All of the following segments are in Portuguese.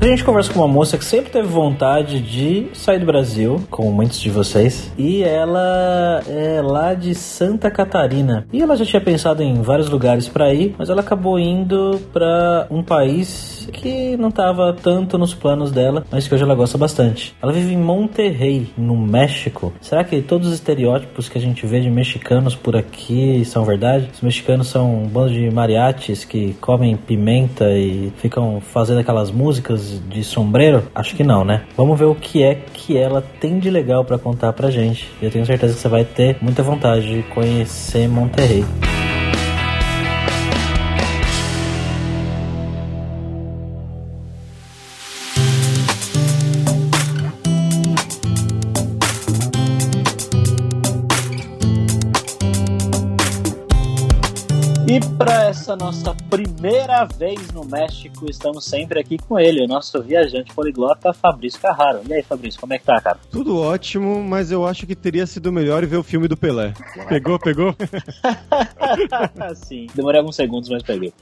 A gente conversa com uma moça que sempre teve vontade de sair do Brasil, como muitos de vocês, e ela é lá de Santa Catarina. E ela já tinha pensado em vários lugares para ir, mas ela acabou indo para um país que não estava tanto nos planos dela, mas que hoje ela gosta bastante. Ela vive em Monterrey, no México. Será que todos os estereótipos que a gente vê de mexicanos por aqui são verdade? Os mexicanos são um bando de mariachis que comem pimenta e ficam fazendo aquelas músicas de sombreiro? Acho que não, né? Vamos ver o que é que ela tem de legal para contar pra gente. Eu tenho certeza que você vai ter muita vontade de conhecer Monterrey. E para essa nossa primeira vez no México, estamos sempre aqui com ele, o nosso viajante poliglota Fabrício Carraro. E aí, Fabrício, como é que tá, cara? Tudo ótimo, mas eu acho que teria sido melhor ver o filme do Pelé. Pegou, pegou? Sim, demorei alguns segundos, mas peguei.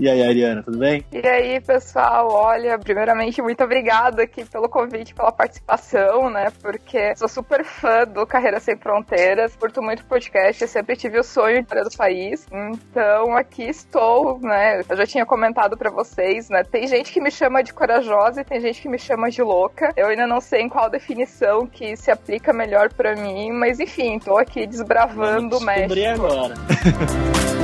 E aí, Ariana, tudo bem? E aí, pessoal, olha, primeiramente, muito obrigada aqui pelo convite, pela participação, né? Porque sou super fã do Carreira Sem Fronteiras, curto muito o podcast, sempre tive o sonho de ir do país. Então, então aqui estou, né? Eu já tinha comentado para vocês, né? Tem gente que me chama de corajosa e tem gente que me chama de louca. Eu ainda não sei em qual definição que se aplica melhor para mim, mas enfim, tô aqui desbravando o México. agora.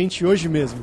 gente hoje mesmo.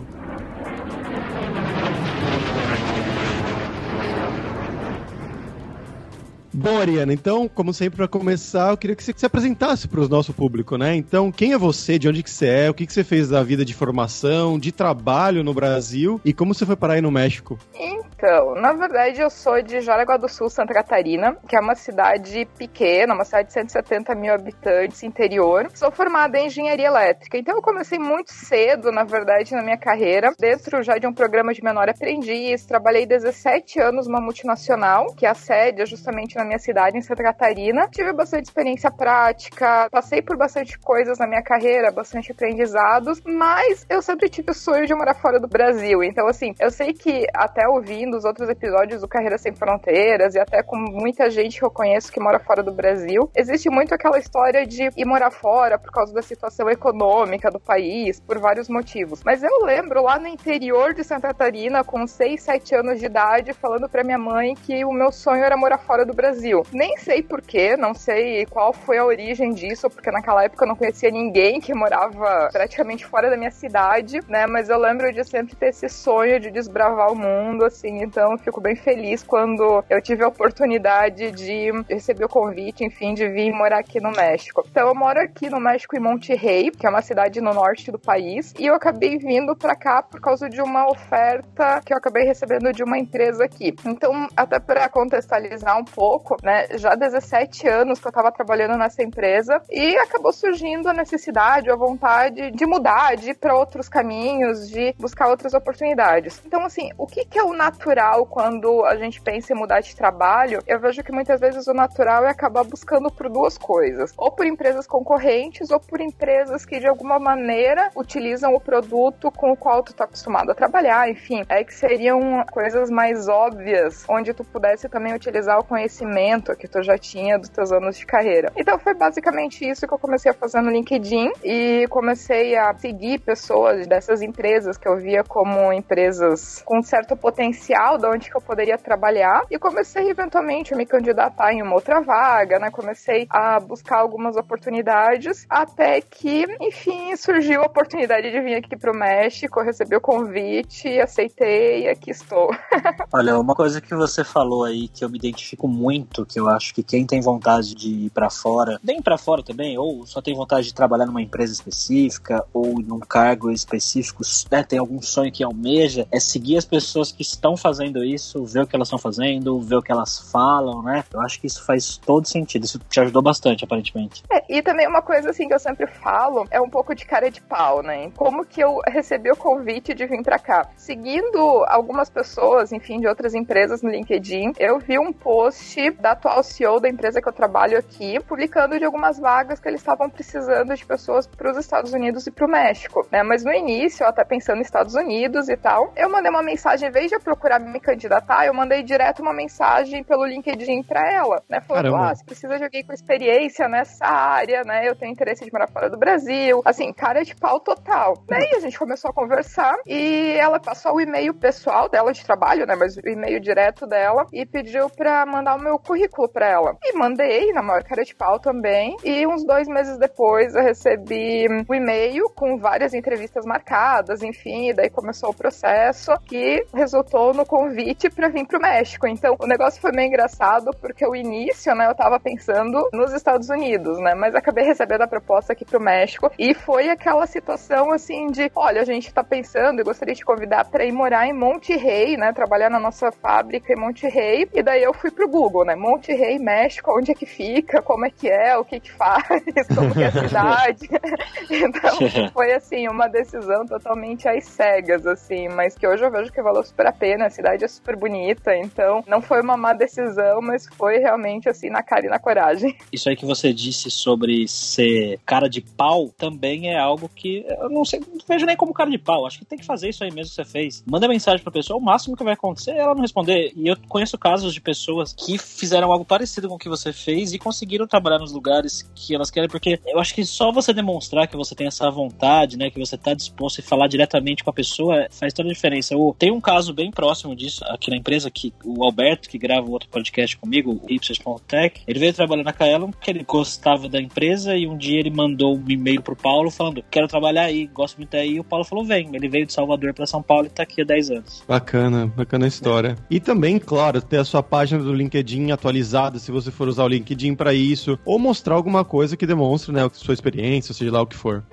Bom, Ariana, então, como sempre, para começar, eu queria que você se apresentasse para o nosso público, né? Então, quem é você, de onde que você é, o que, que você fez da vida de formação, de trabalho no Brasil e como você foi parar aí no México? Então, na verdade, eu sou de Jaraguá do Sul, Santa Catarina, que é uma cidade pequena, uma cidade de 170 mil habitantes, interior. Sou formada em engenharia elétrica, então eu comecei muito cedo, na verdade, na minha carreira, dentro já de um programa de menor aprendiz. Trabalhei 17 anos numa multinacional, que é a sede é justamente na minha cidade, em Santa Catarina. Tive bastante experiência prática, passei por bastante coisas na minha carreira, bastante aprendizados, mas eu sempre tive o sonho de morar fora do Brasil. Então, assim, eu sei que até ouvindo os outros episódios do Carreira Sem Fronteiras e até com muita gente que eu conheço que mora fora do Brasil, existe muito aquela história de ir morar fora por causa da situação econômica do país, por vários motivos. Mas eu lembro lá no interior de Santa Catarina, com 6, 7 anos de idade, falando para minha mãe que o meu sonho era morar fora do Brasil. Brasil. Nem sei porquê, não sei qual foi a origem disso, porque naquela época eu não conhecia ninguém que morava praticamente fora da minha cidade, né? Mas eu lembro de sempre ter esse sonho de desbravar o mundo, assim, então eu fico bem feliz quando eu tive a oportunidade de receber o convite, enfim, de vir morar aqui no México. Então eu moro aqui no México em Monterrey, que é uma cidade no norte do país, e eu acabei vindo para cá por causa de uma oferta que eu acabei recebendo de uma empresa aqui. Então, até para contextualizar um pouco, né? Já 17 anos que eu estava trabalhando nessa empresa e acabou surgindo a necessidade, a vontade de mudar, de ir para outros caminhos, de buscar outras oportunidades. Então, assim, o que, que é o natural quando a gente pensa em mudar de trabalho? Eu vejo que muitas vezes o natural é acabar buscando por duas coisas: ou por empresas concorrentes, ou por empresas que de alguma maneira utilizam o produto com o qual tu tá acostumado a trabalhar, enfim, é que seriam coisas mais óbvias, onde tu pudesse também utilizar o conhecimento que tu já tinha dos teus anos de carreira. Então foi basicamente isso que eu comecei a fazer no LinkedIn e comecei a seguir pessoas dessas empresas que eu via como empresas com certo potencial de onde que eu poderia trabalhar e comecei eventualmente a me candidatar em uma outra vaga, né? Comecei a buscar algumas oportunidades até que, enfim, surgiu a oportunidade de vir aqui pro México, recebi o convite, aceitei e aqui estou. Olha, uma coisa que você falou aí que eu me identifico muito, que eu acho que quem tem vontade de ir para fora, bem para fora também, ou só tem vontade de trabalhar numa empresa específica ou num cargo específico, né, tem algum sonho que almeja, é seguir as pessoas que estão fazendo isso, ver o que elas estão fazendo, ver o que elas falam, né? Eu acho que isso faz todo sentido. Isso te ajudou bastante, aparentemente. É, e também uma coisa assim que eu sempre falo é um pouco de cara de pau, né? Como que eu recebi o convite de vir para cá? Seguindo algumas pessoas, enfim, de outras empresas no LinkedIn, eu vi um post da atual CEO da empresa que eu trabalho aqui, publicando de algumas vagas que eles estavam precisando de pessoas para os Estados Unidos e para o México, né? Mas no início, eu até pensando nos Estados Unidos e tal, eu mandei uma mensagem, em vez de eu procurar me candidatar, eu mandei direto uma mensagem pelo LinkedIn para ela, né? Falando, ah, você precisa de alguém com experiência nessa área, né? Eu tenho interesse de morar fora do Brasil. Assim, cara de pau total. Daí a gente começou a conversar e ela passou o e-mail pessoal dela de trabalho, né? Mas o e-mail direto dela e pediu pra mandar o meu currículo pra ela. E mandei, na maior cara de pau também. E uns dois meses depois eu recebi um e-mail com várias entrevistas marcadas, enfim. E daí começou o processo que resultou no convite pra vir pro México. Então o negócio foi meio engraçado porque o início, né? Eu tava pensando nos Estados Unidos, né? Mas acabei recebendo a proposta aqui pro México e foi aquela situação assim de: olha, a gente tá pensando e gostaria de convidar para ir morar em Monte Rey, né? Trabalhar na nossa fábrica em Monte Rey. E daí eu fui pro Google, né? Monte Rey, México, onde é que fica, como é que é, o que que faz, como que é a cidade. então foi assim, uma decisão totalmente às cegas, assim, mas que hoje eu vejo que valeu super a pena, a cidade é super bonita, então não foi uma má decisão, mas foi realmente assim na cara e na coragem. Isso aí que você disse sobre ser cara de pau também é algo que eu não sei, não vejo nem como cara de pau. Acho que tem que fazer isso aí mesmo que você fez. Manda mensagem pra pessoa, o máximo que vai acontecer é ela não responder. E eu conheço casos de pessoas que fizeram algo parecido com o que você fez e conseguiram trabalhar nos lugares que elas querem, porque eu acho que só você demonstrar que você tem essa vontade, né, que você tá disposto a falar diretamente com a pessoa, faz toda a diferença. Eu tenho um caso bem próximo disso aqui na empresa, que o Alberto, que grava outro podcast comigo, o Ipsos.tech, ele veio trabalhar na Kaelon porque ele gostava da empresa e um dia ele mandou um e-mail pro Paulo falando: Quero trabalhar aí, gosto muito aí. E o Paulo falou: Vem. Ele veio de Salvador para São Paulo e tá aqui há 10 anos. Bacana, bacana a história. E também, claro, ter a sua página do LinkedIn atualizada, se você for usar o LinkedIn para isso, ou mostrar alguma coisa que demonstre, né, a sua experiência, seja lá o que for.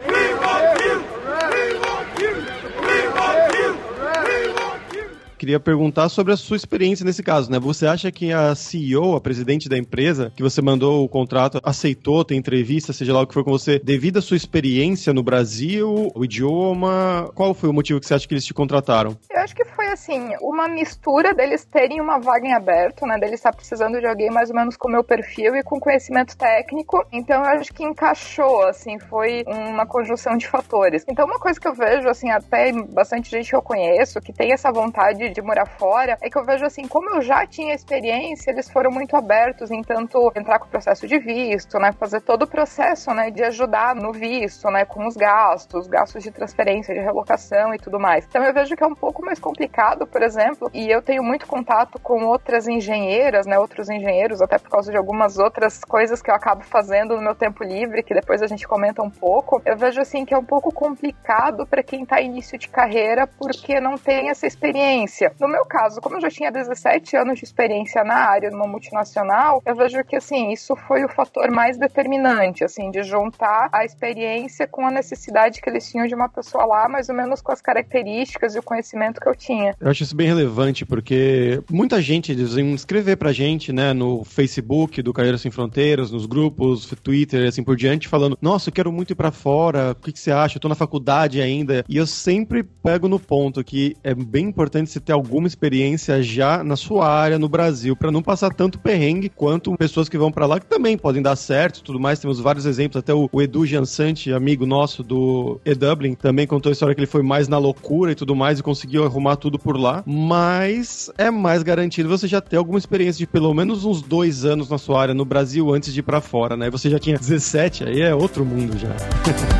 Queria perguntar sobre a sua experiência nesse caso, né? Você acha que a CEO, a presidente da empresa, que você mandou o contrato, aceitou ter entrevista, seja lá o que for com você, devido à sua experiência no Brasil, o idioma? Qual foi o motivo que você acha que eles te contrataram? Eu acho que foi assim, uma mistura deles terem uma vaga em aberto, né? Deles estar precisando de alguém mais ou menos com o meu perfil e com conhecimento técnico. Então eu acho que encaixou, assim, foi uma conjunção de fatores. Então uma coisa que eu vejo, assim, até bastante gente que eu conheço que tem essa vontade de morar fora, é que eu vejo assim, como eu já tinha experiência, eles foram muito abertos em tanto entrar com o processo de visto, né, fazer todo o processo, né, de ajudar no visto, né, com os gastos, gastos de transferência, de relocação e tudo mais. Então eu vejo que é um pouco mais complicado, por exemplo, e eu tenho muito contato com outras engenheiras, né, outros engenheiros, até por causa de algumas outras coisas que eu acabo fazendo no meu tempo livre, que depois a gente comenta um pouco. Eu vejo assim que é um pouco complicado para quem está início de carreira porque não tem essa experiência experiência. No meu caso, como eu já tinha 17 anos de experiência na área numa multinacional, eu vejo que assim, isso foi o fator mais determinante, assim, de juntar a experiência com a necessidade que eles tinham de uma pessoa lá, mais ou menos com as características e o conhecimento que eu tinha. Eu acho isso bem relevante, porque muita gente dizem escrever pra gente, né, no Facebook do Carreira Sem Fronteiras, nos grupos, Twitter e assim por diante, falando: Nossa, eu quero muito ir pra fora, o que, que você acha? Eu tô na faculdade ainda. E eu sempre pego no ponto que é bem importante você ter alguma experiência já na sua área no Brasil, para não passar tanto perrengue quanto pessoas que vão para lá que também podem dar certo tudo mais. Temos vários exemplos, até o, o Edu Jansante, amigo nosso do E-Dublin, também contou a história que ele foi mais na loucura e tudo mais e conseguiu arrumar tudo por lá. Mas é mais garantido você já ter alguma experiência de pelo menos uns dois anos na sua área no Brasil antes de ir para fora, né? Você já tinha 17, aí é outro mundo já.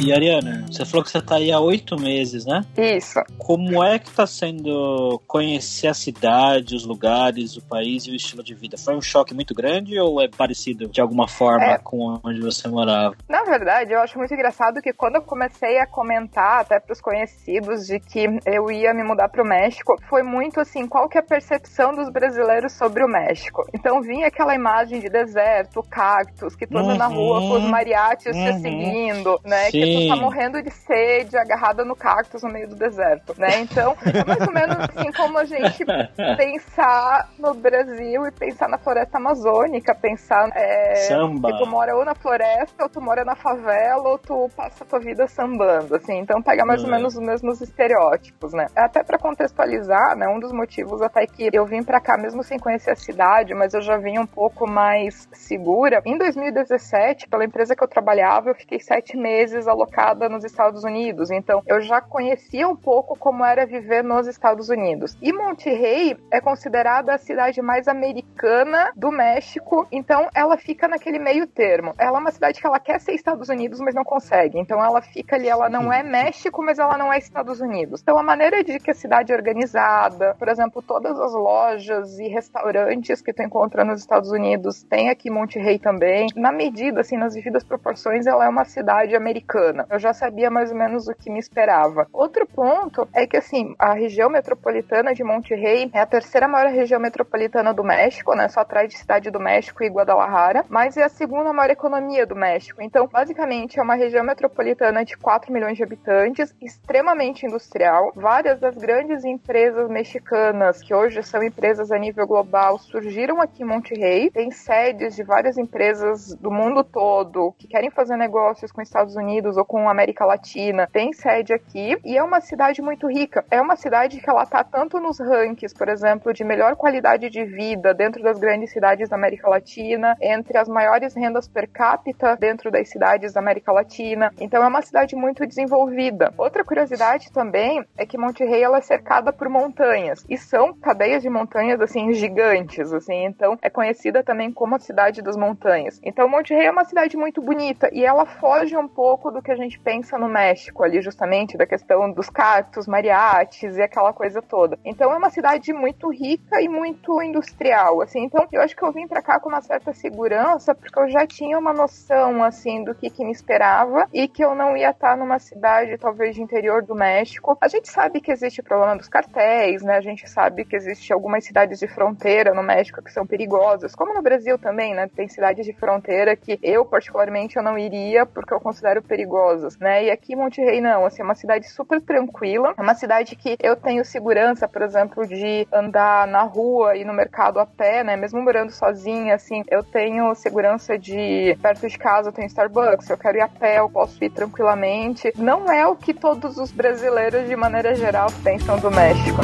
E Ariana, você falou que você tá aí há oito meses, né? Isso. Como é que tá sendo conhecer a cidade, os lugares, o país e o estilo de vida? Foi um choque muito grande ou é parecido de alguma forma é. com onde você morava? Na verdade, eu acho muito engraçado que quando eu comecei a comentar até pros conhecidos de que eu ia me mudar pro México, foi muito assim, qual que é a percepção dos brasileiros sobre o México? Então vinha aquela imagem de deserto, cactos, que tu anda uhum. na rua com os mariachis uhum. te seguindo, né? Sim. Que tu tá morrendo de sede, agarrada no cactus no meio do deserto, né? Então, é mais ou menos assim como a gente pensar no Brasil e pensar na floresta amazônica, pensar é, Samba. que tu mora ou na floresta, ou tu mora na favela, ou tu passa a tua vida sambando, assim. Então pega mais ou é. menos os mesmos estereótipos, né? Até para contextualizar, né? Um dos motivos até que eu vim para cá mesmo sem conhecer a cidade, mas eu já vim um pouco mais segura. Em 2017, pela empresa que eu trabalhava, eu fiquei sete meses alocada nos Estados Unidos. Então, eu já conhecia um pouco como era viver nos Estados Unidos. E Monterrey é considerada a cidade mais americana do México, então ela fica naquele meio termo. Ela é uma cidade que ela quer ser Estados Unidos, mas não consegue. Então, ela fica ali, ela não é México, mas ela não é Estados Unidos. Então, a maneira de que a cidade é organizada, por exemplo, todas as lojas e restaurantes que tu encontra nos Estados Unidos, tem aqui Monterrey também. Na medida, assim, nas devidas proporções, ela é uma cidade americana. Eu já sabia mais ou menos o que me esperava. Outro ponto é que, assim, a região metropolitana de Monterrey é a terceira maior região metropolitana do México, né? Só atrás de Cidade do México e Guadalajara, mas é a segunda maior economia do México. Então, basicamente, é uma região metropolitana de 4 milhões de habitantes, extremamente industrial. Várias das grandes empresas mexicanas, que hoje são empresas a nível global, surgiram aqui em Monterrey. Tem sedes de várias empresas do mundo todo que querem fazer negócios com os Estados Unidos ou com a América Latina. Tem sede aqui e é uma cidade muito rica. É uma cidade que ela tá tanto nos rankings, por exemplo, de melhor qualidade de vida dentro das grandes cidades da América Latina, entre as maiores rendas per capita dentro das cidades da América Latina. Então é uma cidade muito desenvolvida. Outra curiosidade também é que Monterrey ela é cercada por montanhas e são cadeias de montanhas assim gigantes, assim. Então é conhecida também como a cidade das montanhas. Então Monterrey é uma cidade muito bonita e ela foge um pouco do que a gente pensa no México ali justamente da questão dos cactos, mariachis e aquela coisa toda. Então é uma cidade muito rica e muito industrial, assim. Então eu acho que eu vim para cá com uma certa segurança porque eu já tinha uma noção assim do que, que me esperava e que eu não ia estar numa cidade talvez de interior do México. A gente sabe que existe o problema dos cartéis, né? A gente sabe que existe algumas cidades de fronteira no México que são perigosas, como no Brasil também, né? Tem cidades de fronteira que eu particularmente eu não iria porque eu considero perigosas, né? E aqui em Monterrey não, assim, é uma cidade super tranquila, é uma cidade que eu tenho segurança, por exemplo, de andar na rua e no mercado a pé, né? Mesmo morando sozinha, assim, eu tenho segurança de perto de casa eu tenho Starbucks, eu quero ir a pé, eu posso ir tranquilamente. Não é o que todos os brasileiros de maneira geral pensam do México.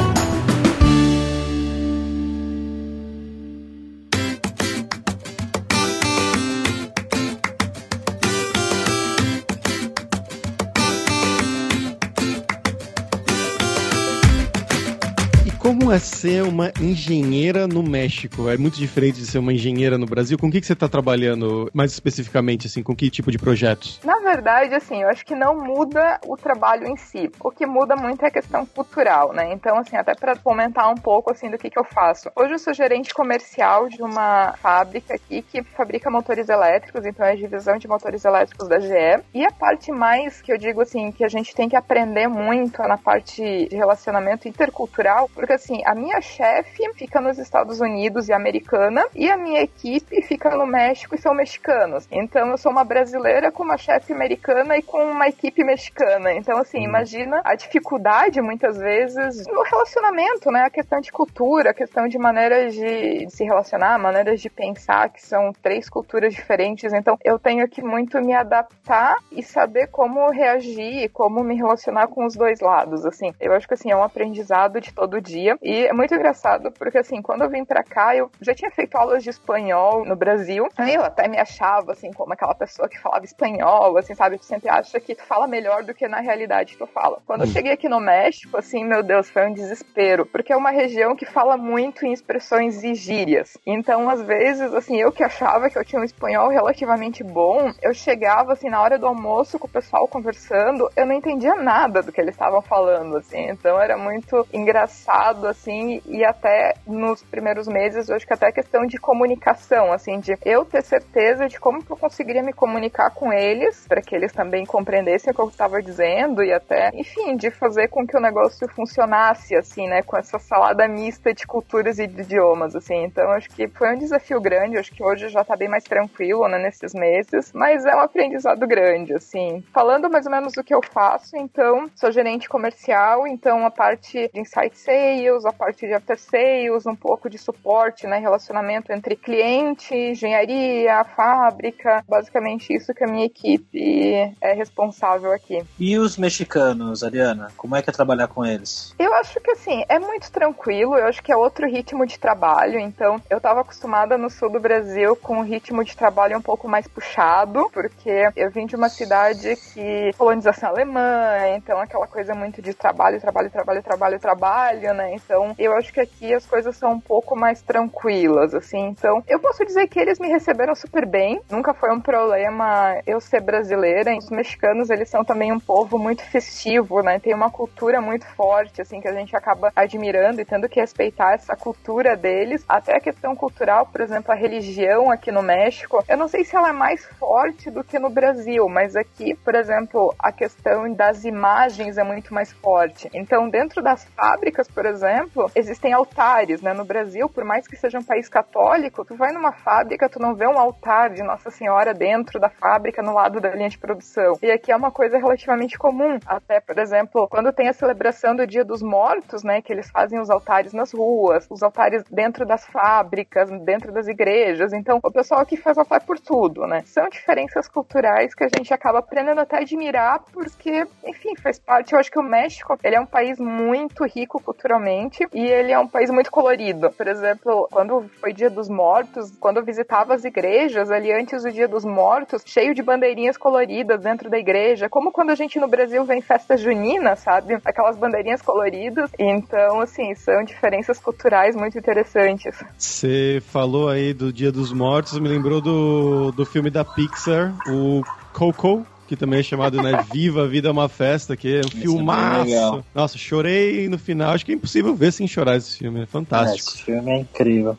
Como é ser uma engenheira no México? É muito diferente de ser uma engenheira no Brasil. Com o que, que você está trabalhando mais especificamente, assim, com que tipo de projetos? Na verdade, assim, eu acho que não muda o trabalho em si. O que muda muito é a questão cultural, né? Então, assim, até para comentar um pouco, assim, do que, que eu faço. Hoje eu sou gerente comercial de uma fábrica aqui que fabrica motores elétricos, então é a divisão de motores elétricos da GE. E a parte mais que eu digo, assim, que a gente tem que aprender muito é na parte de relacionamento intercultural, porque assim, a minha chefe fica nos Estados Unidos e americana, e a minha equipe fica no México e são mexicanos. Então eu sou uma brasileira com uma chefe americana e com uma equipe mexicana. Então, assim, hum. imagina a dificuldade, muitas vezes, no relacionamento, né? A questão de cultura, a questão de maneiras de se relacionar, maneiras de pensar, que são três culturas diferentes. Então, eu tenho que muito me adaptar e saber como reagir, como me relacionar com os dois lados, assim. Eu acho que, assim, é um aprendizado de todo dia E é muito engraçado, porque assim, quando eu vim pra cá, eu já tinha feito aulas de espanhol no Brasil. Eu até me achava, assim, como aquela pessoa que falava espanhol, assim, sabe? Tu sempre acha que tu fala melhor do que na realidade tu fala. Quando eu hum. cheguei aqui no México, assim, meu Deus, foi um desespero. Porque é uma região que fala muito em expressões e gírias. Então, às vezes, assim, eu que achava que eu tinha um espanhol relativamente bom, eu chegava, assim, na hora do almoço com o pessoal conversando, eu não entendia nada do que eles estavam falando, assim. Então, era muito engraçado, assim, e até nos primeiros meses, eu acho que até questão de comunicação, assim, de eu ter certeza de como eu conseguiria me comunicar com eles, para que eles também compreendessem o que eu estava dizendo e até, enfim, de fazer com que o negócio funcionasse, assim, né, com essa salada mista de culturas e de idiomas, assim. Então, acho que foi um desafio grande, acho que hoje já tá bem mais tranquilo, né, nesses meses, mas é um aprendizado grande, assim. Falando mais ou menos do que eu faço, então, sou gerente comercial, então a parte de insight sales, a parte de after sales, um pouco de suporte, né, relacionamento entre cliente, engenharia, fábrica, basicamente isso que a minha equipe é responsável aqui. E os mexicanos, Ariana, como é que é trabalhar com eles? Eu acho que assim, é muito tranquilo, eu acho que é outro ritmo de trabalho, então eu estava acostumada no sul do Brasil com um ritmo de trabalho um pouco mais puxado, porque eu vim de uma cidade que colonização alemã, então aquela coisa muito de trabalho, trabalho, trabalho, trabalho, trabalho, né? Então eu acho que aqui as coisas são um pouco mais tranquilas, assim. Então eu posso dizer que eles me receberam super bem, nunca foi um problema eu ser brasileira. Os mexicanos, eles são também um povo muito festivo, né? Tem uma cultura muito forte, assim, que a gente acaba admirando e tendo que respeitar essa cultura deles. Até a questão cultural, por exemplo, a religião aqui no México, eu não sei se ela é mais forte do que no Brasil, mas aqui, por exemplo, a questão das imagens é muito mais forte. Então, dentro das fábricas, por exemplo, existem altares, né? No Brasil, por mais que seja um país católico, tu vai numa fábrica, tu não vê um altar de Nossa Senhora dentro da fábrica, no lado da linha de produção. E aqui é uma coisa relativamente comum. Até, por exemplo, quando tem a celebração do Dia dos Mortos, né? Que eles fazem os altares nas ruas, os altares dentro das fábricas, dentro das igrejas. Então, o pessoal aqui faz altar por tudo, né? São diferenças culturais que a gente acaba aprendendo até a admirar, porque, enfim, faz parte. Eu acho que o México, ele é um país muito rico culturalmente e ele é um país muito colorido. Por exemplo, quando foi Dia dos Mortos, quando eu visitava as igrejas ali antes do Dia dos Mortos, cheio de bandeirinhas coloridas dentro da igreja, como quando a gente no Brasil vem festa junina, sabe? Aquelas bandeirinhas coloridas. Então, assim, são diferenças culturais muito interessantes. Você falou aí do Dia dos Mortos, me lembrou do, do filme da Pixar, o Coco, que também é chamado, né, Viva a Vida é uma Festa, que é um é filmaço. É Nossa, chorei no final. Acho que é impossível ver sem chorar esse filme. É fantástico. É, esse filme é incrível.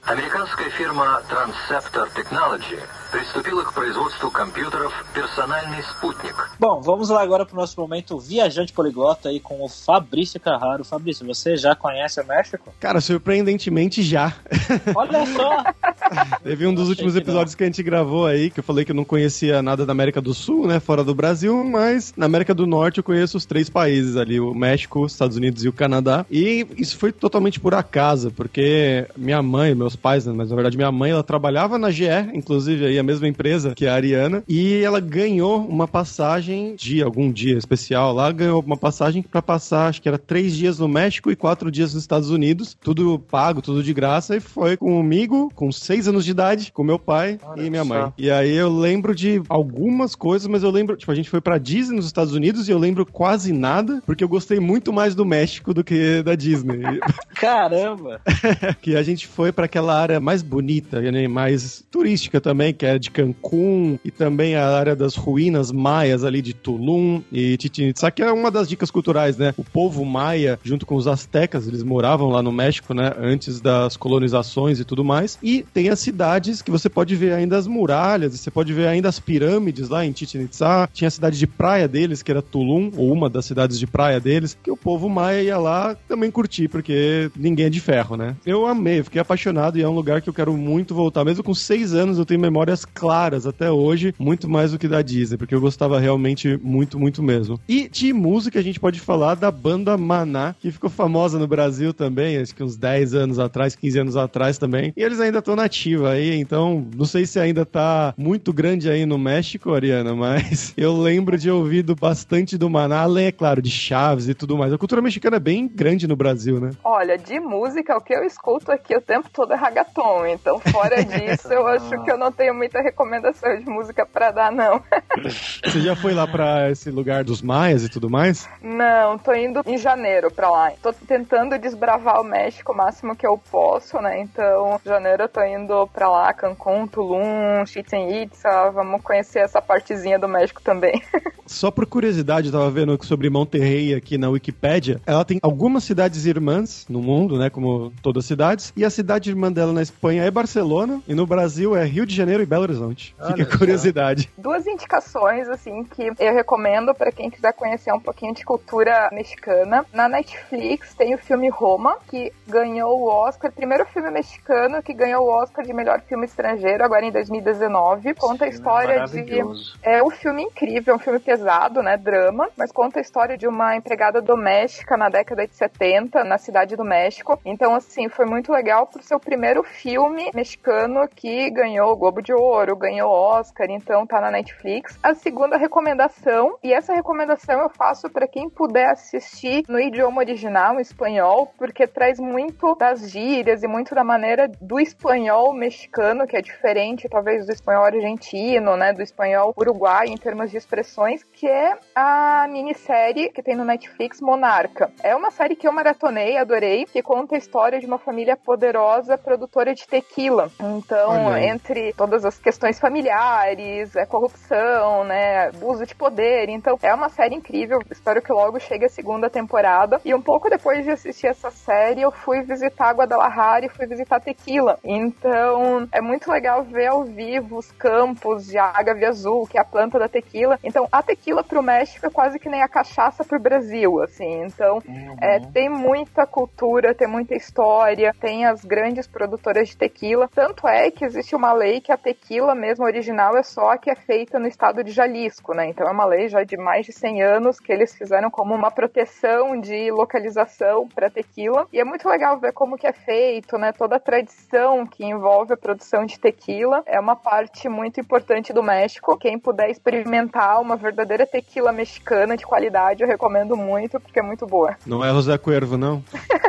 Firma Transceptor Technology приступила к производству компьютеров «Персональный спутник». Bom, vamos lá agora para o nosso momento viajante poliglota aí com o Fabrício Carraro. Fabrício, você já conhece o México? Cara, surpreendentemente já. Olha só! Teve um dos últimos episódios que, que a gente gravou aí, que eu falei que eu não conhecia nada da América do Sul, né, fora do Brasil, mas na América do Norte eu conheço os três países ali, o México, os Estados Unidos e o Canadá. E isso foi totalmente por acaso, porque minha mãe, meus pais, né, mas na verdade minha mãe, ela trabalhava na GE, inclusive aí a mesma empresa que a Ariana, e ela ganhou uma passagem de algum dia especial lá, ganhou uma passagem para passar, acho que era três dias no México e quatro dias nos Estados Unidos, tudo pago, tudo de graça, e foi comigo, com seis anos de idade, com meu pai Olha e minha só. mãe. E aí eu lembro de algumas coisas, mas eu lembro, tipo, a gente foi pra Disney nos Estados Unidos e eu lembro quase nada, porque eu gostei muito mais do México do que da Disney. Caramba! que a gente foi para aquela área mais bonita, né, mais turística também, que é de Cancún e também a área das ruínas maias ali de Tulum e Chichen Itza, que é uma das dicas culturais, né? O povo maia, junto com os astecas, eles moravam lá no México, né? Antes das colonizações e tudo mais. E tem as cidades que você pode ver ainda as muralhas, você pode ver ainda as pirâmides lá em Chichen Itza. Tinha a cidade de praia deles, que era Tulum, ou uma das cidades de praia deles, que o povo maia ia lá também curtir, porque ninguém é de ferro, né? Eu amei, fiquei apaixonado e é um lugar que eu quero muito voltar. Mesmo com seis anos, eu tenho memórias claras até hoje, muito mais do que da Disney, porque eu gostava realmente muito, muito mesmo. E de música a gente pode falar da banda Maná, que ficou famosa no Brasil também, acho que uns 10 anos atrás, 15 anos atrás também. E eles ainda estão na nativa aí, então não sei se ainda tá muito grande aí no México, Ariana, mas eu lembro de ouvido bastante do Maná, além, é claro, de Chaves e tudo mais. A cultura mexicana é bem grande no Brasil, né? Olha, de música, o que eu escuto aqui o tempo todo é ragaton, então fora disso, eu acho que eu não tenho muita recomendação de música pra dar, não. Você já foi lá pra esse lugar dos maias e tudo mais? Não, tô indo em janeiro pra lá. Tô tentando desbravar o México o máximo que eu posso, né? Então, em janeiro eu tô indo pra lá, Cancún, Tulum, Chichen Itza, vamos conhecer essa partezinha do México também. Só por curiosidade, eu tava vendo sobre Monterrey aqui na Wikipédia. Ela tem algumas cidades irmãs no mundo, né? Como todas as cidades. E a cidade irmã dela na Espanha é Barcelona. E no Brasil é Rio de Janeiro e Belo Horizonte. Fica a curiosidade. Duas indicações, assim, que eu recomendo para quem quiser conhecer um pouquinho de cultura mexicana. Na Netflix tem o filme Roma, que ganhou o Oscar. Primeiro filme mexicano que ganhou o Oscar de melhor filme estrangeiro, agora em 2019. Conta a história de. É um filme incrível, é um filme pesado, né? Drama, mas conta a história de uma empregada doméstica na década de 70, na cidade do México. Então, assim, foi muito legal por ser o primeiro filme mexicano que ganhou o Globo de Ouro, ganhou Oscar, então tá na Netflix. A segunda recomendação, e essa recomendação eu faço para quem puder assistir no idioma original, em espanhol, porque traz muito das gírias e muito da maneira do espanhol mexicano, que é diferente, talvez, do espanhol argentino, né, do espanhol uruguai em termos de expressões, que é a minissérie que tem no Netflix Monarca. É uma série que eu maratonei, adorei, que conta a história de uma família poderosa produtora de tequila. Então, entre todas as questões familiares, é corrupção, né, abuso de poder. Então, é uma série incrível. Espero que logo chegue a segunda temporada. E um pouco depois de assistir essa série, eu fui visitar Guadalajara e fui visitar Tequila. Então, é muito legal ver ao vivo os campos de agave azul, que é a planta da tequila. Então, a tequila pro México é quase que nem a cachaça pro Brasil, assim. Então, uhum. é, tem muita cultura, tem muita história, tem as grandes produtoras de tequila. Tanto é que existe uma lei que a tequila mesmo original é só a que é feita no estado de Jalisco, né? Então, é uma lei já de mais de 100 anos que eles fizeram como uma proteção de localização para tequila. E é muito legal ver como que é feito, né? Toda a tradição que envolve a produção de tequila é uma parte muito importante do México. Quem puder experimentar uma verdadeira tequila mexicana de qualidade, eu recomendo muito, porque é muito boa. Não é José Cuervo, não?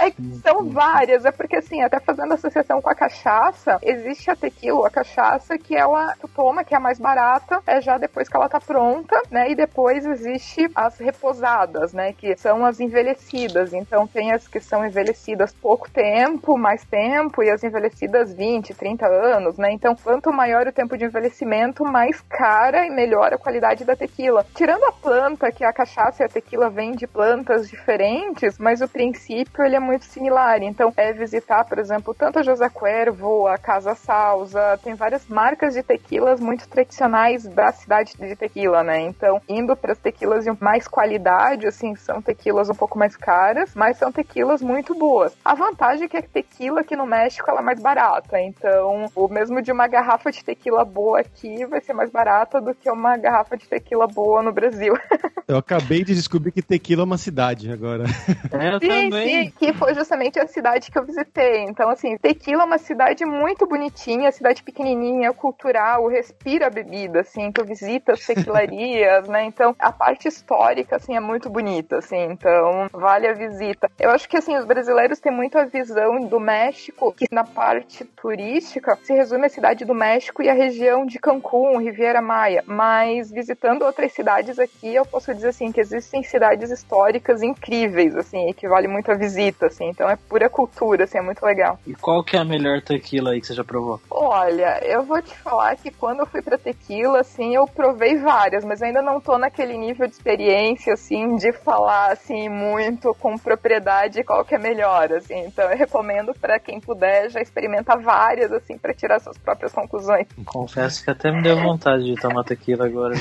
é, são várias, é porque assim, até fazendo associação com a cachaça, existe a tequila, a cachaça, que ela tu toma, que é a mais barata, é já depois que ela tá pronta, né? E depois existe as reposadas, né? Que são as envelhecidas. Então tem as que são envelhecidas pouco tempo, mais tempo, e as envelhecidas 20, 30 anos, né? Então, quanto maior o tempo de envelhecimento, mais cara e melhor a qualidade da tequila. Tirando a planta, que a cachaça e a tequila vêm de plantas diferentes, mas o princípio ele é muito similar. Então, é visitar, por exemplo, tanto a José Cuervo, a Casa Salsa, tem várias marcas de tequilas muito tradicionais da cidade de tequila, né? Então, indo para as tequilas de mais qualidade, assim, são tequilas um pouco mais caras, mas são tequilas muito boas. A vantagem é que a tequila aqui no México ela é mais barata, então o mesmo de uma garrafa de tequila boa aqui vai ser mais barata do que uma garrafa de tequila boa no Brasil. Eu acabei de descobrir que Tequila é uma cidade agora. É, eu sim, sim, que foi justamente a cidade que eu visitei. Então, assim, Tequila é uma cidade muito bonitinha, cidade pequenininha, cultural, respira a bebida, assim, tu visita as tequilarias, né? Então, a parte histórica, assim, é muito bonita, assim, então vale a visita. Eu acho que, assim, os brasileiros têm muito a visão do México, que na parte turística se resume a cidade do México e a região de Cancún, Riviera Maia, mas visitando outras cidades aqui, eu posso dizer, assim, que existem cidades históricas incríveis, assim, que vale muito a visita, assim, então é pura cultura, assim, é muito legal. E qual que é a melhor tequila aí que você já provou? Olha, eu vou te falar que quando eu fui pra tequila, assim, eu provei várias, mas ainda não tô naquele nível de experiência, assim, de falar, assim, muito com propriedade qual que é melhor, assim, então eu recomendo para quem puder já experimentar várias, assim, para tirar suas próprias conclusões. Confesso que até me deu vontade de tomar tequila agora.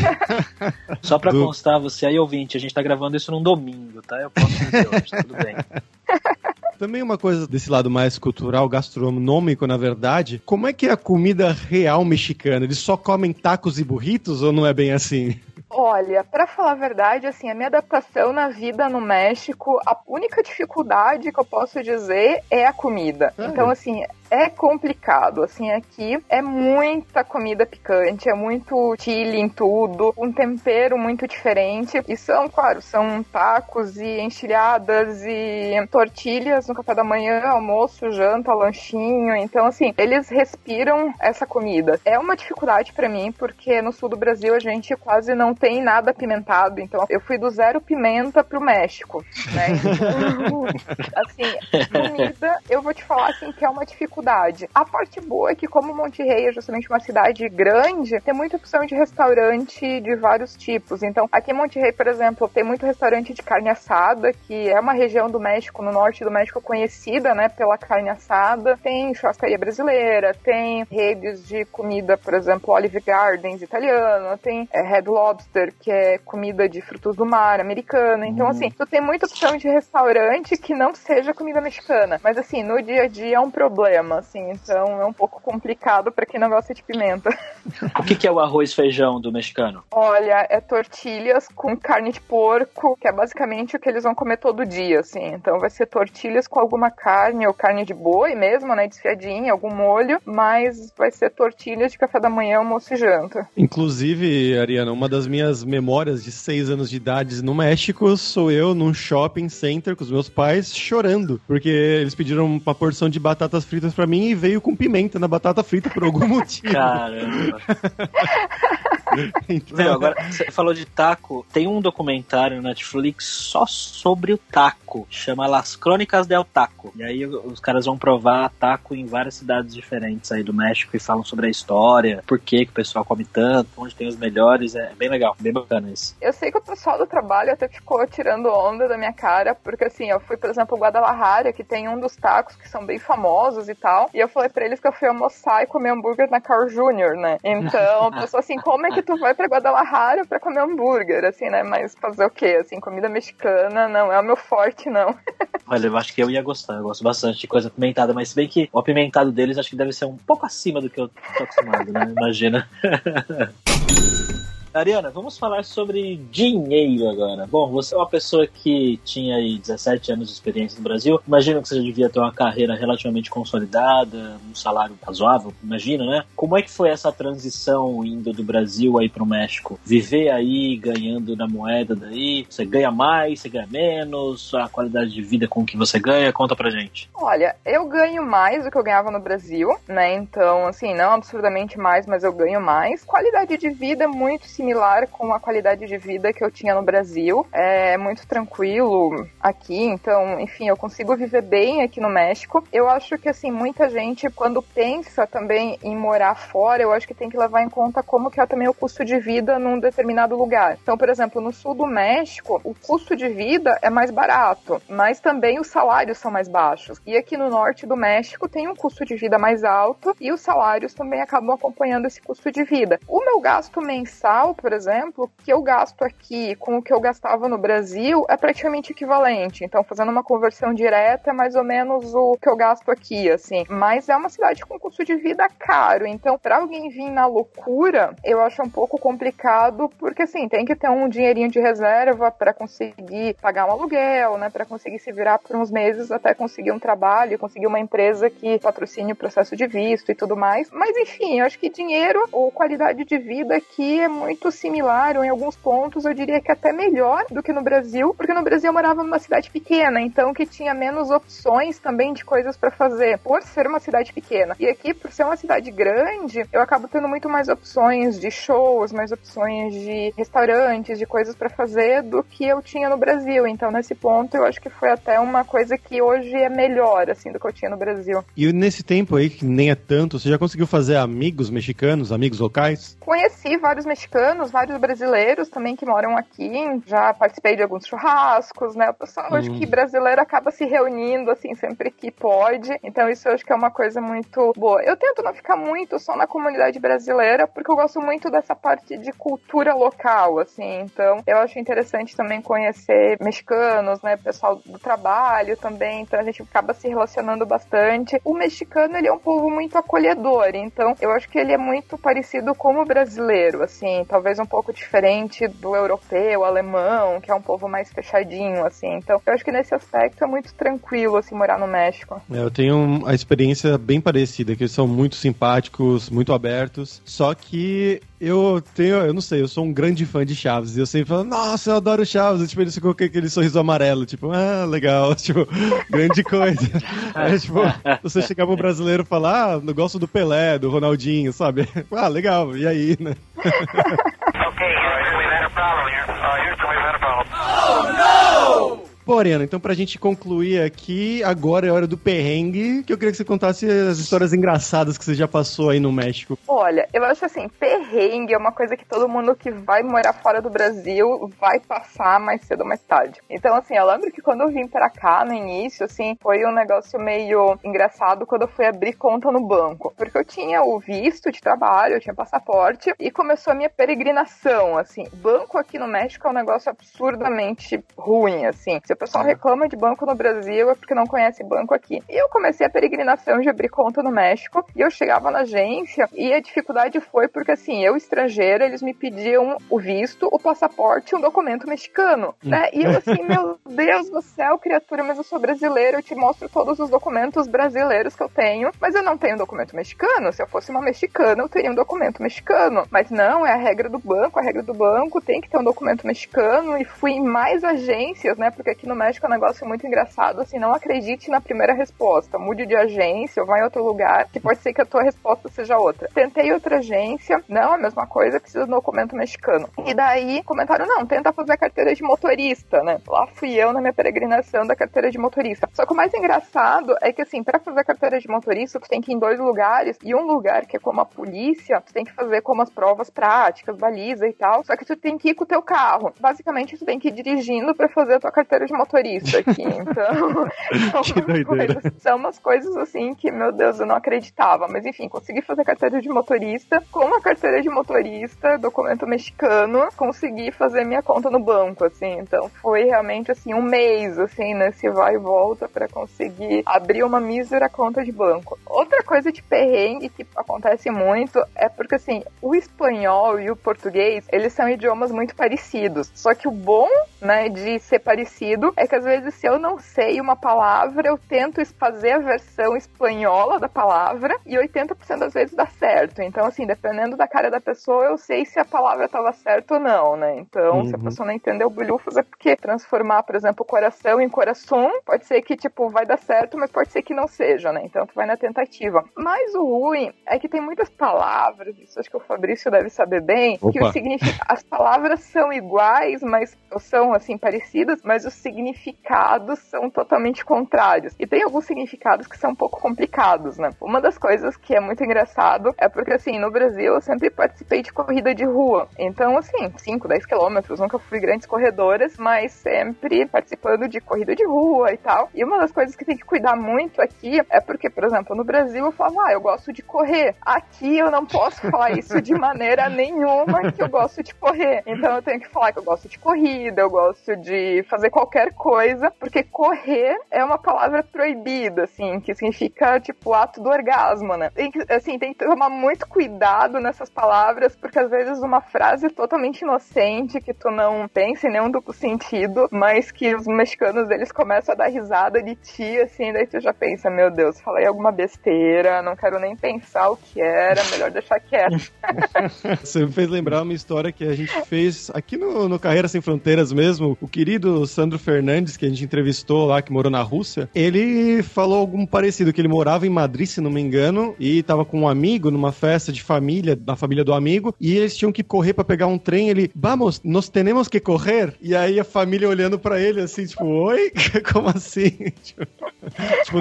Só pra constar, você aí ouvinte, a gente tá gravando isso num domingo, tá? Eu posso dizer hoje, tudo bem. Também uma coisa desse lado mais cultural, gastronômico, na verdade, como é que é a comida real mexicana? Eles só comem tacos e burritos ou não é bem assim? Olha, para falar a verdade, assim, a minha adaptação na vida no México, a única dificuldade que eu posso dizer é a comida. Ah, então, assim, é complicado, assim, aqui é muita comida picante, é muito chile em tudo, um tempero muito diferente. E são, claro, são tacos e enchilhadas e tortilhas no café da manhã, almoço, janta, lanchinho. Então, assim, eles respiram essa comida. É uma dificuldade para mim, porque no sul do Brasil a gente quase não tem nada apimentado. Então, eu fui do zero pimenta pro México, né? Então, assim, comida, eu vou te falar assim que é uma dificuldade. A parte boa é que como Monterrey é justamente uma cidade grande, tem muita opção de restaurante de vários tipos. Então, aqui em Monterrey, por exemplo, tem muito restaurante de carne assada, que é uma região do México, no norte do México, conhecida, né, pela carne assada. Tem churrascaria brasileira, tem redes de comida, por exemplo, Olive Gardens italiano, tem é, Red Lobster, que é comida de frutos do mar americana. Então, assim, tu tem muita opção de restaurante que não seja comida mexicana. Mas, assim, no dia a dia é um problema, assim. Então, é um pouco complicado para quem não gosta de pimenta. O que, que é o arroz feijão do mexicano? Olha, é tortilhas com carne de porco, que é basicamente o que eles vão comer todo dia, assim. Então vai ser tortilhas com alguma carne, ou carne de boi mesmo, né, desfiadinha, algum molho, mas vai ser tortilhas de café da manhã, almoço e janta. Inclusive, Ariana, uma das minhas memórias de seis anos de idade no México sou eu num shopping center com os meus pais chorando, porque eles pediram uma porção de batatas fritas pra mim e veio com pimenta na batata frita por algum motivo. Caramba. Então, Meu, agora, você falou de taco. Tem um documentário no Netflix só sobre o taco. Chama Las Crônicas del Taco. E aí os caras vão provar taco em várias cidades diferentes aí do México e falam sobre a história, por que, que o pessoal come tanto, onde tem os melhores. É bem legal, bem bacana isso. Eu sei que o pessoal do trabalho até ficou tirando onda da minha cara, porque assim, eu fui, por exemplo, em Guadalajara, que tem um dos tacos que são bem famosos e tal, e eu falei pra eles que eu fui almoçar e comer hambúrguer na Carl Jr., né? Então, a pessoa assim, como é que tu vai pra Guadalajara pra comer hambúrguer, assim, né? Mas fazer o quê? Assim, comida mexicana não é o meu forte, não. Olha, eu acho que eu ia gostar. Eu gosto bastante de coisa apimentada, mas se bem que o apimentado deles acho que deve ser um pouco acima do que eu tô acostumado, né? Imagina. Ariana, vamos falar sobre dinheiro agora. Bom, você é uma pessoa que tinha aí 17 anos de experiência no Brasil. Imagino que você devia ter uma carreira relativamente consolidada, um salário razoável, imagina, né? Como é que foi essa transição indo do Brasil aí pro México? Viver aí, ganhando na moeda daí? Você ganha mais, você ganha menos? A qualidade de vida com que você ganha? Conta pra gente. Olha, eu ganho mais do que eu ganhava no Brasil, né? Então, assim, não absurdamente mais, mas eu ganho mais. Qualidade de vida muito similar com a qualidade de vida que eu tinha no Brasil. É muito tranquilo aqui, então, enfim, eu consigo viver bem aqui no México. Eu acho que, assim, muita gente, quando pensa também em morar fora, eu acho que tem que levar em conta como que é também o custo de vida num determinado lugar. Então, por exemplo, no sul do México, o custo de vida é mais barato, mas também os salários são mais baixos. E aqui no norte do México tem um custo de vida mais alto e os salários também acabam acompanhando esse custo de vida. O meu gasto mensal, por exemplo, que eu gasto aqui com o que eu gastava no Brasil é praticamente equivalente. Então, fazendo uma conversão direta, é mais ou menos o que eu gasto aqui, assim. Mas é uma cidade com custo de vida caro. Então, para alguém vir na loucura, eu acho um pouco complicado, porque assim, tem que ter um dinheirinho de reserva para conseguir pagar um aluguel, né, para conseguir se virar por uns meses até conseguir um trabalho, conseguir uma empresa que patrocine o processo de visto e tudo mais. Mas enfim, eu acho que dinheiro ou qualidade de vida aqui é muito similar, ou em alguns pontos eu diria que até melhor do que no Brasil, porque no Brasil eu morava numa cidade pequena, então que tinha menos opções também de coisas para fazer, por ser uma cidade pequena. E aqui, por ser uma cidade grande, eu acabo tendo muito mais opções de shows, mais opções de restaurantes, de coisas para fazer do que eu tinha no Brasil. Então, nesse ponto, eu acho que foi até uma coisa que hoje é melhor, assim, do que eu tinha no Brasil. E nesse tempo aí, que nem é tanto, você já conseguiu fazer amigos mexicanos, amigos locais? Conheci vários mexicanos, vários brasileiros também que moram aqui. Já participei de alguns churrascos, né? O pessoal, acho que brasileiro acaba se reunindo, assim, sempre que pode. Então, isso eu acho que é uma coisa muito boa. Eu tento não ficar muito só na comunidade brasileira, porque eu gosto muito dessa parte de cultura local, assim. Então, eu acho interessante também conhecer mexicanos, né? Pessoal do trabalho também. Então, a gente acaba se relacionando bastante. O mexicano, ele é um povo muito acolhedor. Então, eu acho que ele é muito parecido com o brasileiro, assim. Talvez talvez um pouco diferente do europeu, alemão, que é um povo mais fechadinho, assim. Então, eu acho que nesse aspecto é muito tranquilo, assim, morar no México. É, eu tenho a experiência bem parecida, que eles são muito simpáticos, muito abertos, só que eu tenho, eu não sei, eu sou um grande fã de Chaves. E eu sempre falo, nossa, eu adoro Chaves. E, tipo, eles ficam com aquele sorriso amarelo, tipo, ah, legal, tipo, grande coisa. Aí, tipo, você chegar pro brasileiro e falar, ah, eu gosto do Pelé, do Ronaldinho, sabe? Ah, legal, e aí, né? Okay, Houston, we've had a problem here. Uh, Houston, we've had a problem. Bom, Ariana, então pra gente concluir aqui, agora é hora do perrengue, que eu queria que você contasse as histórias engraçadas que você já passou aí no México. Olha, eu acho assim, perrengue é uma coisa que todo mundo que vai morar fora do Brasil vai passar mais cedo ou mais tarde. Então, assim, eu lembro que quando eu vim pra cá no início, assim, foi um negócio meio engraçado quando eu fui abrir conta no banco. Porque eu tinha o visto de trabalho, eu tinha passaporte, e começou a minha peregrinação, assim. Banco aqui no México é um negócio absurdamente ruim, assim. O pessoal reclama de banco no Brasil é porque não conhece banco aqui. E eu comecei a peregrinação de abrir conta no México e eu chegava na agência e a dificuldade foi porque, assim, eu estrangeira, eles me pediam o visto, o passaporte e um documento mexicano, né? E eu assim, meu Deus do céu, criatura, mas eu sou brasileira, eu te mostro todos os documentos brasileiros que eu tenho, mas eu não tenho documento mexicano. Se eu fosse uma mexicana, eu teria um documento mexicano. Mas não, é a regra do banco, a regra do banco tem que ter um documento mexicano e fui em mais agências, né? Porque aqui no México é um negócio muito engraçado, assim, não acredite na primeira resposta. Mude de agência ou vá em outro lugar, que pode ser que a tua resposta seja outra. Tentei outra agência, não, a mesma coisa, precisa do documento mexicano. E daí, comentaram, não, tenta fazer a carteira de motorista, né? Lá fui eu na minha peregrinação da carteira de motorista. Só que o mais engraçado é que, assim, para fazer a carteira de motorista, tu tem que ir em dois lugares, e um lugar que é como a polícia, tu tem que fazer como as provas práticas, baliza e tal, só que tu tem que ir com o teu carro. Basicamente, tu tem que ir dirigindo para fazer a tua carteira de motorista aqui. Então, Que doideira. coisas- são umas coisas assim que, meu Deus, eu não acreditava. Mas enfim, consegui fazer carteira de motorista. Com a carteira de motorista, documento mexicano, consegui fazer minha conta no banco, assim. Então foi realmente assim um mês, assim, nesse vai e volta para conseguir abrir uma mísera conta de banco. Outra coisa de perrengue que acontece muito é porque assim, o espanhol e o português, eles são idiomas muito parecidos. Só que o bom, né, de ser parecido é que às vezes se eu não sei uma palavra, eu tento fazer a versão espanhola da palavra e 80% das vezes dá certo. Então, assim, dependendo da cara da pessoa, eu sei se a palavra estava certa ou não, né? Então, se a Uhum. pessoa não entendeu bulhufas, é porque transformar, por exemplo, coração em coração, pode ser que, tipo, vai dar certo, mas pode ser que não seja, né? Então, tu vai na tentativa. Mas o ruim é que tem muitas palavras, isso acho que o Fabrício deve saber bem, que Opa. o significa... as palavras são iguais, mas ou são, assim, parecidas, mas os significados são totalmente contrários. E tem alguns significados que são um pouco complicados, né? Uma das coisas que é muito engraçado é porque, assim, no Brasil eu sempre participei de corrida de rua. Então, assim, 5, 10 quilômetros, nunca fui grandes corredoras, mas sempre participando de corrida de rua e tal. E uma das coisas que tem que cuidar muito aqui é porque, por exemplo, no Brasil eu falo, ah, eu gosto de correr. Aqui eu não posso falar isso de maneira nenhuma que eu gosto de correr. Então eu tenho que falar que eu gosto de corrida, eu gosto de fazer qualquer coisa, porque correr é uma palavra proibida, assim, que significa, tipo, ato do orgasmo, né? Tem que, assim, tem que tomar muito cuidado nessas palavras, porque às vezes uma frase totalmente inocente, que tu não pensa em nenhum duplo sentido, mas que os mexicanos, eles começam a dar risada de ti, assim, daí tu já pensa, meu Deus, falei alguma besteira, não quero nem pensar o que era, melhor deixar quieto. Você me fez lembrar uma história que a gente fez aqui no, no Carreira Sem Fronteiras mesmo. O querido Sandro Fernandes, que a gente entrevistou lá, que morou na Rússia, ele falou algo parecido, que ele morava em Madrid, se não me engano, e tava com um amigo numa festa de família, da família do amigo, e eles tinham que correr pra pegar um trem. Ele, vamos, nós temos que correr. E aí a família olhando pra ele assim, tipo, oi? Como assim? tipo, tipo,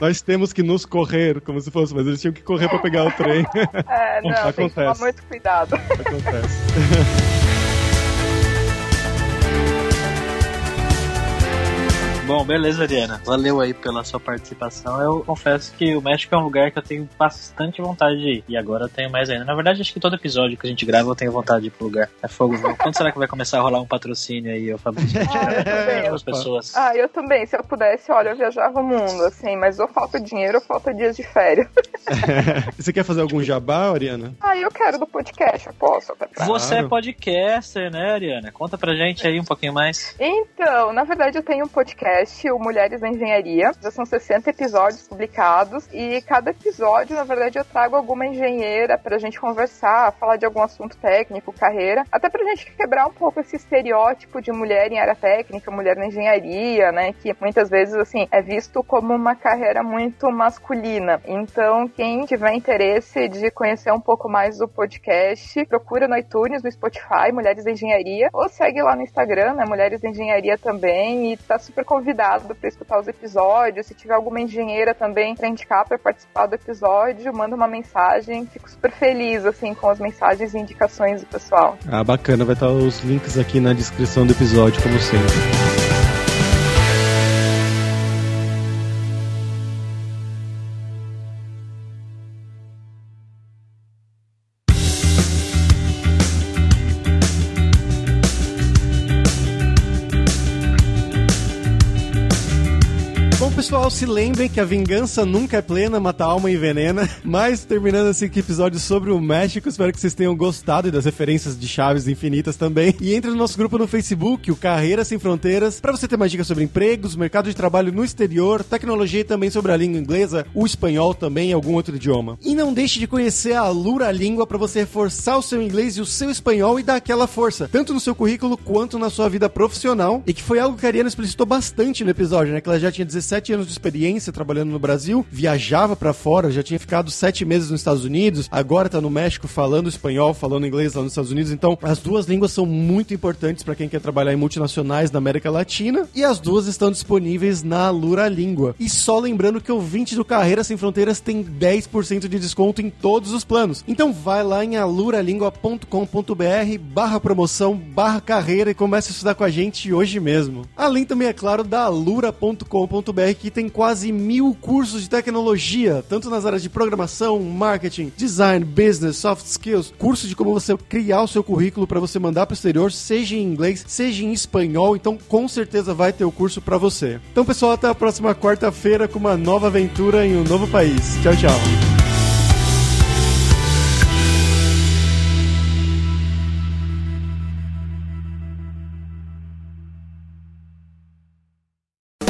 nós temos que nos correr, como se fosse, mas eles tinham que correr pra pegar o trem. É, não, tem que tomar Acontece. muito cuidado. Acontece. Bom, beleza, Ariana. Valeu aí pela sua participação. Eu confesso que o México é um lugar que eu tenho bastante vontade de ir. E agora eu tenho mais ainda. Na verdade, acho que todo episódio que a gente grava eu tenho vontade de ir pro lugar. É fogo, viu? Quando será que vai começar a rolar um patrocínio aí, eu Fabrício? Ah, eu também. As pessoas. Ah, eu também. Se eu pudesse, olha, eu viajava o mundo, assim, mas ou falta dinheiro ou falta dias de férias. Você quer fazer algum jabá, Ariana? ah, eu quero do podcast, eu posso. Pepe? Você é podcaster, né, Ariana? Conta pra gente aí um pouquinho mais. Então, na verdade, eu tenho um podcast, o Mulheres da Engenharia. Já são 60 episódios publicados. E cada episódio, na verdade, eu trago alguma engenheira pra gente conversar, falar de algum assunto técnico, carreira. Até pra gente quebrar um pouco esse estereótipo de mulher em área técnica, mulher na engenharia, né? Que muitas vezes, assim, é visto como uma carreira muito masculina. Então, quem tiver interesse de conhecer um pouco mais do podcast, procura no iTunes, no Spotify, Mulheres da Engenharia, ou segue lá no Instagram, né? Mulheres da Engenharia também, e tá super convidado para escutar os episódios. Se tiver alguma engenheira também pra indicar para participar do episódio, manda uma mensagem. Fico super feliz, assim, com as mensagens e indicações do pessoal. Ah, bacana. Vai estar os links aqui na descrição do episódio, como sempre. Se lembrem que a vingança nunca é plena, mata a alma e envenena. Mas, terminando esse episódio sobre o México, espero que vocês tenham gostado e das referências de chaves infinitas também. E entre no nosso grupo no Facebook, o Carreira Sem Fronteiras, para você ter mais dicas sobre empregos, mercado de trabalho no exterior, tecnologia e também sobre a língua inglesa, o espanhol também e algum outro idioma. E não deixe de conhecer a Alura Língua para você reforçar o seu inglês e o seu espanhol e dar aquela força, tanto no seu currículo quanto na sua vida profissional. E que foi algo que a Ariana explicitou bastante no episódio, né? Que ela já tinha 17 anos de experiência trabalhando no Brasil, viajava pra fora, já tinha ficado 7 meses nos Estados Unidos, agora tá no México falando espanhol, falando inglês lá nos Estados Unidos. Então, as duas línguas são muito importantes para quem quer trabalhar em multinacionais da América Latina e as duas estão disponíveis na Alura Língua. E só lembrando que o 20 do Carreira Sem Fronteiras tem 10% de desconto em todos os planos. Então vai lá em aluralingua.com.br barra promoção, barra carreira e comece a estudar com a gente hoje mesmo. Além também, é claro, da alura.com.br que tem quase mil cursos de tecnologia, tanto nas áreas de programação, marketing, design, business, soft skills, curso de como você criar o seu currículo para você mandar para o exterior, seja em inglês, seja em espanhol, então com certeza vai ter o curso para você. Então, pessoal, até a próxima quarta-feira com uma nova aventura em um novo país. Tchau, tchau.